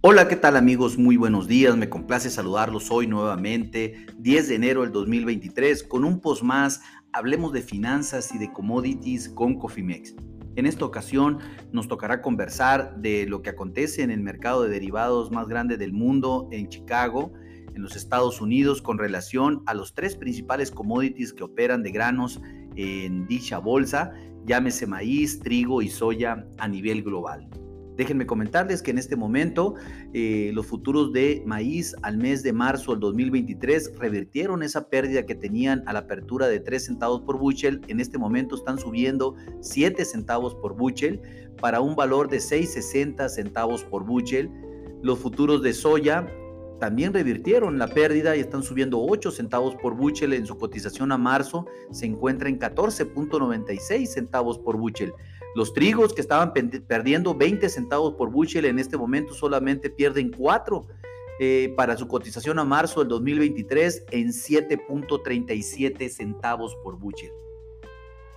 Hola, ¿qué tal amigos? Muy buenos días, me complace saludarlos hoy nuevamente, 10 de enero del 2023, con un post más, hablemos de finanzas y de commodities con Cofimex. En esta ocasión nos tocará conversar de lo que acontece en el mercado de derivados más grande del mundo en Chicago, en los Estados Unidos, con relación a los tres principales commodities que operan de granos en dicha bolsa, llámese maíz, trigo y soya a nivel global. Déjenme comentarles que en este momento eh, los futuros de maíz al mes de marzo del 2023 revirtieron esa pérdida que tenían a la apertura de 3 centavos por bushel. En este momento están subiendo 7 centavos por bushel para un valor de 6,60 centavos por bushel. Los futuros de soya también revirtieron la pérdida y están subiendo 8 centavos por bushel en su cotización a marzo. Se encuentra en 14.96 centavos por bushel. Los trigos que estaban perdiendo 20 centavos por bushel en este momento solamente pierden 4 eh, para su cotización a marzo del 2023 en 7.37 centavos por bushel.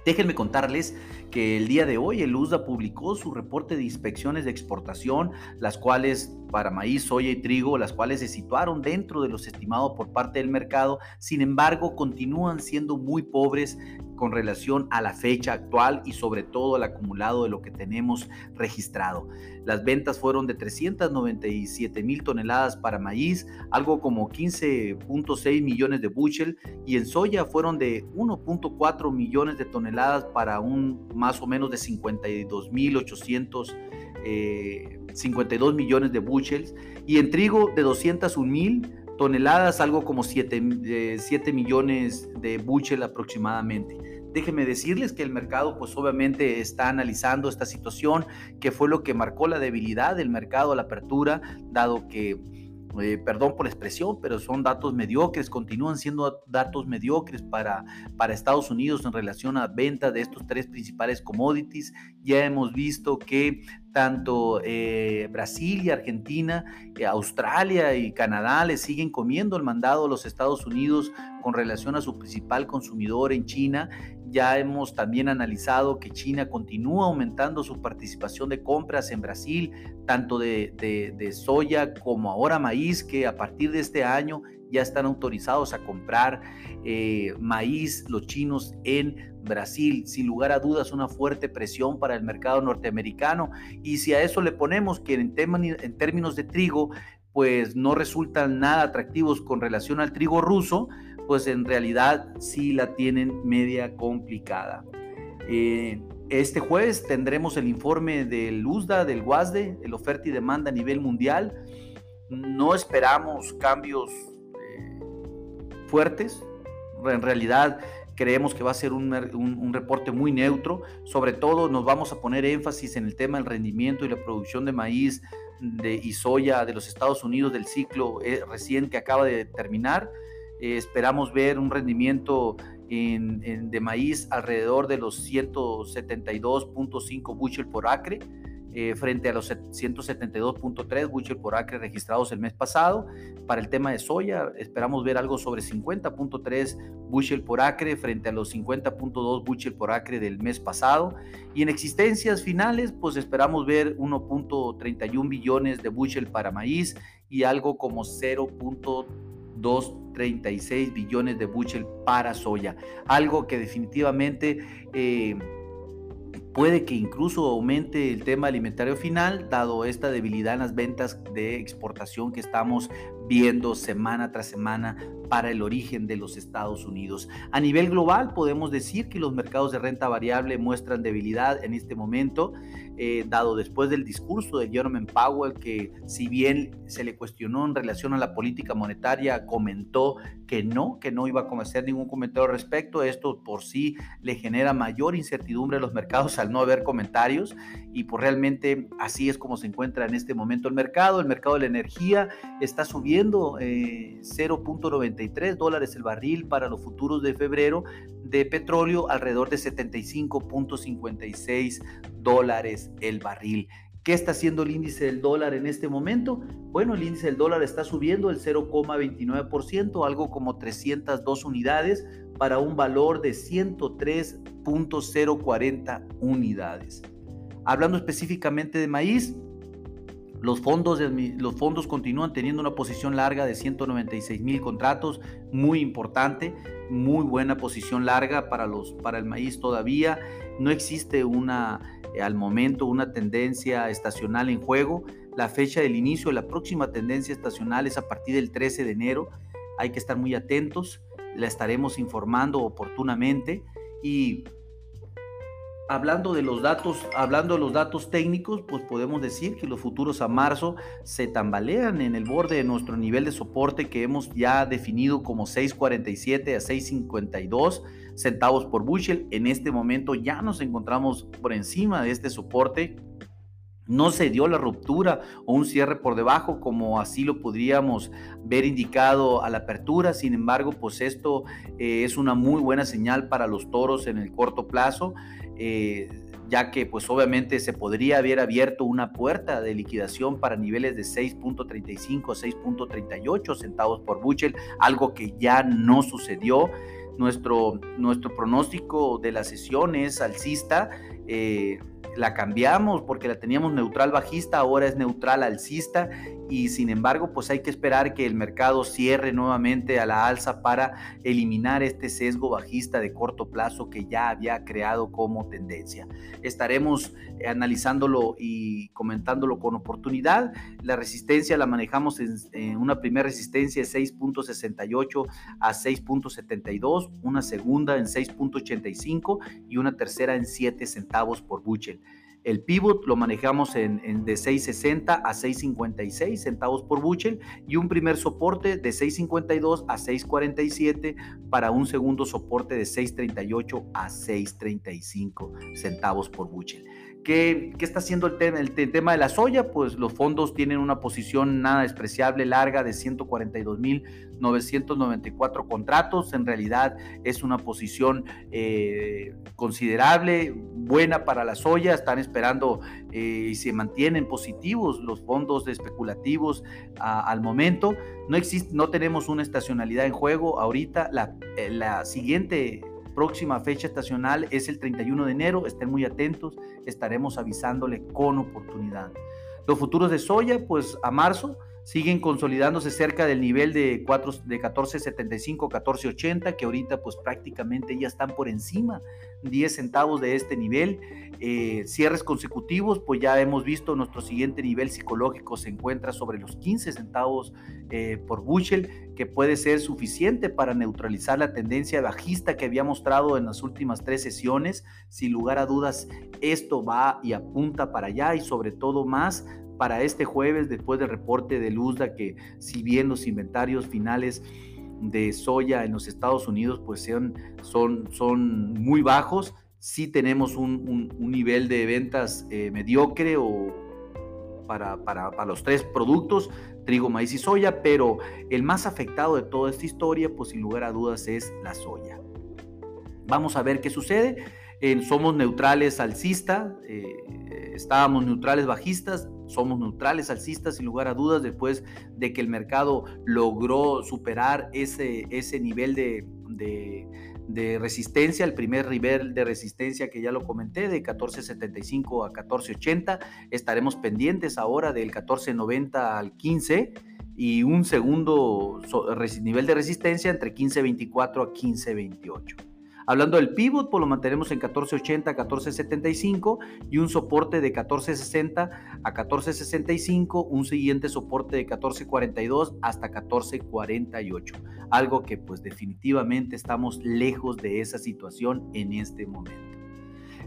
Déjenme contarles que el día de hoy el USDA publicó su reporte de inspecciones de exportación, las cuales para maíz, soya y trigo, las cuales se situaron dentro de los estimados por parte del mercado, sin embargo continúan siendo muy pobres con relación a la fecha actual y sobre todo al acumulado de lo que tenemos registrado. Las ventas fueron de 397 mil toneladas para maíz, algo como 15.6 millones de bushel, y en soya fueron de 1.4 millones de toneladas para un más o menos de 52 mil 800 52 millones de bushels y en trigo de 201 mil toneladas, algo como 7, 7 millones de bushel aproximadamente. Déjenme decirles que el mercado pues obviamente está analizando esta situación, que fue lo que marcó la debilidad del mercado a la apertura, dado que eh, perdón por la expresión, pero son datos mediocres, continúan siendo datos mediocres para, para Estados Unidos en relación a venta de estos tres principales commodities. Ya hemos visto que tanto eh, Brasil y Argentina, eh, Australia y Canadá le siguen comiendo el mandado a los Estados Unidos con relación a su principal consumidor en China. Ya hemos también analizado que China continúa aumentando su participación de compras en Brasil, tanto de, de soya como ahora maíz, que a partir de este año ya están autorizados a comprar eh, maíz los chinos en Brasil. Sin lugar a dudas, una fuerte presión para el mercado norteamericano. Y si a eso le ponemos que en, en términos de trigo, pues no resultan nada atractivos con relación al trigo ruso, pues en realidad sí la tienen media complicada. Eh, este jueves tendremos el informe del USDA, del WASDE, el oferta y demanda a nivel mundial. No esperamos cambios fuertes. En realidad creemos que va a ser un, reporte muy neutro. Sobre todo nos vamos a poner énfasis en el tema del rendimiento y la producción de maíz de, y soya de los Estados Unidos del ciclo eh, recién que acaba de terminar. Eh, esperamos ver un rendimiento de maíz alrededor de los 172.5 bushel por acre eh, frente a los 172.3 bushel por acre registrados el mes pasado. Para el tema de soya, esperamos ver algo sobre 50.3 bushel por acre frente a los 50.2 bushel por acre del mes pasado. Y en existencias finales, pues esperamos ver 1.31 billones de bushel para maíz y algo como 0.236 billones de bushel para soya. Algo que definitivamente... Eh, Puede que incluso aumente el tema alimentario final, dado esta debilidad en las ventas de exportación que estamos viendo semana tras semana para el origen de los Estados Unidos. A nivel global podemos decir que los mercados de renta variable muestran debilidad en este momento, eh, dado después del discurso de Jerome Powell, que si bien se le cuestionó en relación a la política monetaria, comentó que no, que no iba a hacer ningún comentario al respecto. Esto por sí le genera mayor incertidumbre a los mercados al no haber comentarios y pues realmente así es como se encuentra en este momento el mercado. El mercado de la energía está subiendo 0.90 eh, dólares el barril para los futuros de febrero de petróleo, alrededor de 75.56 dólares el barril. ¿Qué está haciendo el índice del dólar en este momento? Bueno, el índice del dólar está subiendo el 0,29%, algo como 302 unidades, para un valor de 103.040 unidades. Hablando específicamente de maíz, Los fondos, los fondos continúan teniendo una posición larga de 196 mil contratos, muy importante, muy buena posición larga para, los, para el maíz todavía. No existe una, eh, al momento una tendencia estacional en juego. La fecha del inicio de la próxima tendencia estacional es a partir del 13 de enero. Hay que estar muy atentos, la estaremos informando oportunamente y hablando de los datos, hablando de los datos técnicos, pues podemos decir que los futuros a marzo se tambalean en el borde de nuestro nivel de soporte que hemos ya definido como 6.47 a 6.52 centavos por bushel. En este momento ya nos encontramos por encima de este soporte. No se dio la ruptura o un cierre por debajo como así lo podríamos ver indicado a la apertura. Sin embargo, pues esto eh, es una muy buena señal para los toros en el corto plazo. Eh, ya que pues obviamente se podría haber abierto una puerta de liquidación para niveles de 6.35 a 6.38 centavos por bushel, algo que ya no sucedió. Nuestro, nuestro pronóstico de la sesión es alcista. Eh, la cambiamos porque la teníamos neutral bajista, ahora es neutral alcista y sin embargo pues hay que esperar que el mercado cierre nuevamente a la alza para eliminar este sesgo bajista de corto plazo que ya había creado como tendencia. Estaremos analizándolo y comentándolo con oportunidad. La resistencia la manejamos en, una primera resistencia de 6.68 a 6.72, una segunda en 6.85 y una tercera en 7 centavos por buchel. El pivot lo manejamos en, de 6.60 a 6.56 centavos por bushel y un primer soporte de 6.52 a 6.47 para un segundo soporte de 6.38 a 6.35 centavos por bushel. ¿Qué, está haciendo el tema, de la soya? Pues los fondos tienen una posición nada despreciable, larga, de 142.994 contratos. En realidad es una posición eh, considerable, buena para la soya. Están esperando eh, y se mantienen positivos los fondos especulativos al momento. No, existe, no tenemos una estacionalidad en juego. Ahorita la, eh, la siguiente próxima fecha estacional es el 31 de enero, estén muy atentos, estaremos avisándole con oportunidad. Los futuros de soya, pues a marzo, siguen consolidándose cerca del nivel de, 4, de 14.75, 14.80, que ahorita pues prácticamente ya están por encima 10 centavos de este nivel. Eh, cierres consecutivos, pues ya hemos visto nuestro siguiente nivel psicológico se encuentra sobre los 15 centavos eh, por bushel, que puede ser suficiente para neutralizar la tendencia bajista que había mostrado en las últimas tres sesiones. Sin lugar a dudas, esto va y apunta para allá y sobre todo más para este jueves después del reporte de Luzda que si bien los inventarios finales de soya en los Estados Unidos pues sean, son, son muy bajos, sí tenemos un, nivel de ventas eh, mediocre o para, para, para, los tres productos, trigo, maíz y soya, pero el más afectado de toda esta historia, pues sin lugar a dudas, es la soya. Vamos a ver qué sucede. somos neutrales alcista, eh, estábamos neutrales bajistas, somos neutrales, alcistas, sin lugar a dudas, después de que el mercado logró superar ese, ese nivel de, de, resistencia, el primer nivel de resistencia que ya lo comenté, de 14.75 a 14.80. Estaremos pendientes ahora del 14.90 al 15 y un segundo nivel de resistencia entre 15.24 a 15.28. Hablando del pivot, pues lo mantenemos en 1480 1475 y un soporte de 1460 a 1465, un siguiente soporte de 1442 hasta 1448. Algo que pues definitivamente estamos lejos de esa situación en este momento.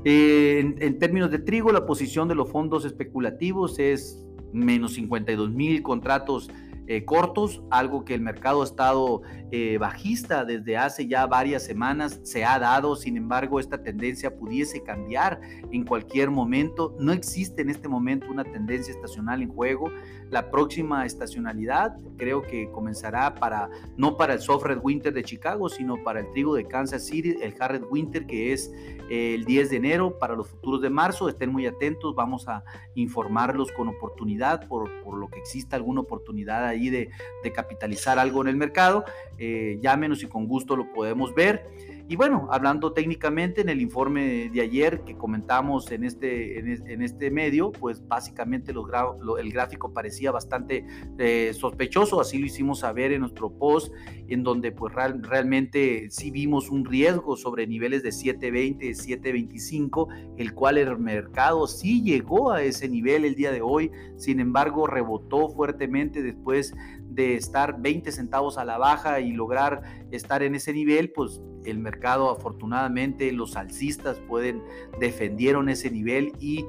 en, en términos de trigo, la posición de los fondos especulativos es menos 52 mil contratos eh, cortos, algo que el mercado ha estado eh, bajista desde hace ya varias semanas, se ha dado, sin embargo, esta tendencia pudiese cambiar en cualquier momento. No existe en este momento una tendencia estacional en juego. La próxima estacionalidad creo que comenzará para, no para el soft red winter de Chicago, sino para el trigo de Kansas City, el hard red winter que es eh, el 10 de enero para los futuros de marzo. Estén muy atentos, vamos a informarlos con oportunidad por, por lo que exista alguna oportunidad ahí de, capitalizar algo en el mercado. Eh, llámenos y con gusto lo podemos ver. Y bueno, hablando técnicamente en el informe de ayer que comentamos en este, este medio, pues básicamente el gráfico parecía bastante eh, sospechoso, así lo hicimos saber en nuestro post, en donde pues realmente sí vimos un riesgo sobre niveles de 7.20, 7.25, el cual el mercado sí llegó a ese nivel el día de hoy, sin embargo rebotó fuertemente después de estar 20 centavos a la baja y lograr estar en ese nivel, pues el mercado afortunadamente los alcistas pueden defendieron ese nivel y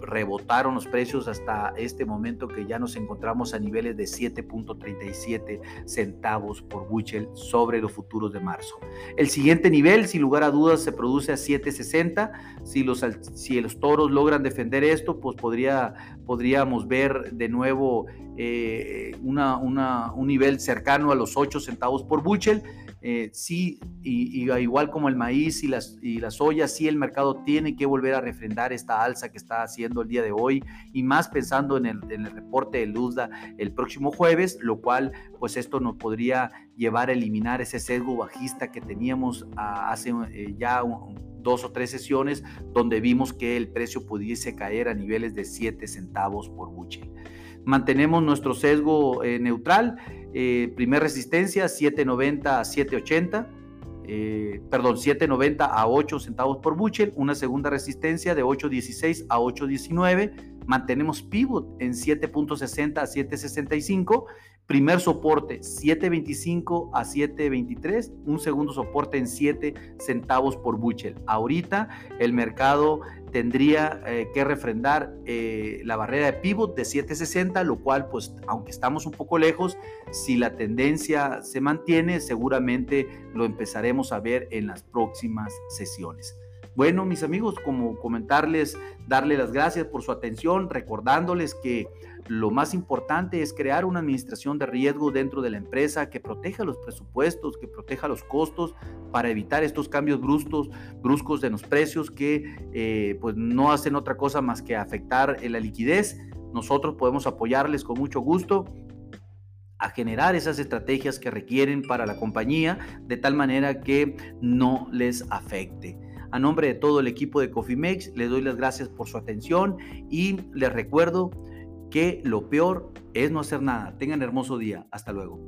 rebotaron los precios hasta este momento que ya nos encontramos a niveles de 7.37 centavos por Buchel sobre los futuros de marzo. El siguiente nivel, sin lugar a dudas, se produce a 7.60. Si los, si los toros logran defender esto, pues podría, podríamos ver de nuevo eh, un nivel cercano a los 8 centavos por Buchel. Eh, sí, y, igual como el maíz y las, y las ollas, sí el mercado tiene que volver a refrendar esta alza que está haciendo el día de hoy y más pensando en el, en el reporte de Luzda el próximo jueves, lo cual pues esto nos podría llevar a eliminar ese sesgo bajista que teníamos hace eh, ya dos o tres sesiones donde vimos que el precio pudiese caer a niveles de 7 centavos por buche. Mantenemos nuestro sesgo eh, neutral eh, primer resistencia 7.90 a 7.80. Eh, perdón, 7.90 a 8 centavos por buchel, una segunda resistencia de 8.16 a 8.19, mantenemos pivot en 7.60 a 7.65 Primer soporte 7.25 a 7.23, un segundo soporte en 7 centavos por Buchel. Ahorita el mercado tendría eh, que refrendar eh, la barrera de pivot de 7.60, lo cual pues aunque estamos un poco lejos, si la tendencia se mantiene, seguramente lo empezaremos a ver en las próximas sesiones. Bueno, mis amigos, como comentarles, darle las gracias por su atención, recordándoles que lo más importante es crear una administración de riesgo dentro de la empresa que proteja los presupuestos, que proteja los costos para evitar estos cambios bruscos, bruscos de los precios que eh, pues no hacen otra cosa más que afectar la liquidez. Nosotros podemos apoyarles con mucho gusto a generar esas estrategias que requieren para la compañía de tal manera que no les afecte. A nombre de todo el equipo de Cofimex, les doy las gracias por su atención y les recuerdo que lo peor es no hacer nada. Tengan hermoso día. Hasta luego.